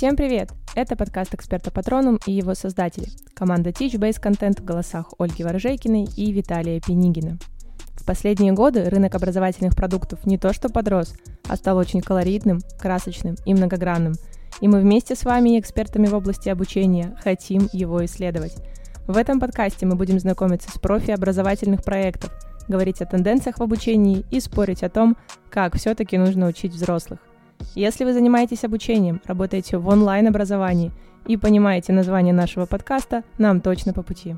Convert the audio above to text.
Всем привет! Это подкаст «Эксперта Патронум» и его создатели. Команда Teach-Base Content в голосах Ольги Ворожейкиной и Виталия Пенигина. В последние годы рынок образовательных продуктов не то что подрос, а стал очень колоритным, красочным и многогранным. И мы вместе с вами, экспертами в области обучения, хотим его исследовать. В этом подкасте мы будем знакомиться с профи образовательных проектов, говорить о тенденциях в обучении и спорить о том, как все-таки нужно учить взрослых. Если вы занимаетесь обучением, работаете в онлайн-образовании и понимаете название нашего подкаста, нам точно по пути.